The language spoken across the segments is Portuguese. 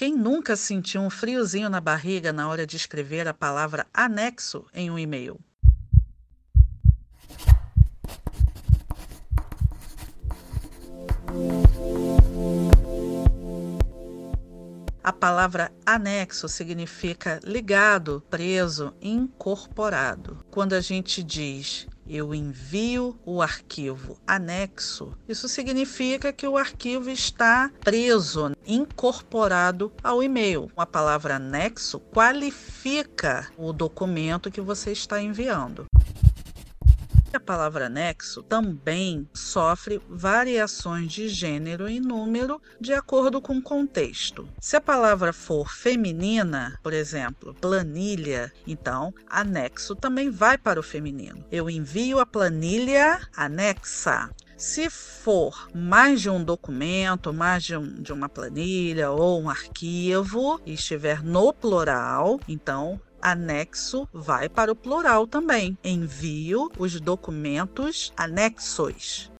Quem nunca sentiu um friozinho na barriga na hora de escrever a palavra anexo em um e-mail? A palavra anexo significa ligado, preso, incorporado. Quando a gente diz eu envio o arquivo anexo, isso significa que o arquivo está preso, incorporado ao e-mail. A palavra anexo qualifica o documento que você está enviando. A palavra anexo também sofre variações de gênero e número de acordo com o contexto. Se a palavra for feminina, por exemplo, planilha, então anexo também vai para o feminino. Eu envio a planilha anexa. Se for mais de um documento, mais de, um, de uma planilha ou um arquivo e estiver no plural, então anexo vai para o plural também. Envio os documentos anexos.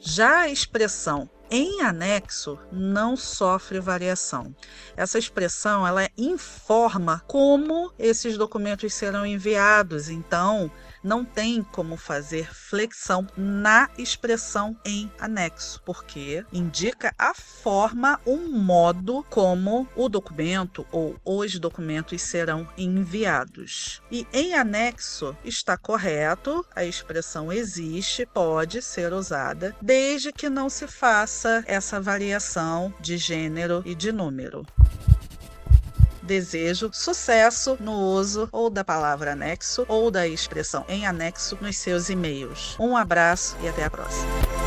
Já a expressão em anexo não sofre variação. Essa expressão ela informa como esses documentos serão enviados. Então, não tem como fazer flexão na expressão em anexo, porque indica a forma, o um modo como o documento ou os documentos serão enviados. E em anexo está correto, a expressão existe, pode ser usada, desde que não se faça essa variação de gênero e de número. Desejo sucesso no uso ou da palavra anexo ou da expressão em anexo nos seus e-mails. Um abraço e até a próxima.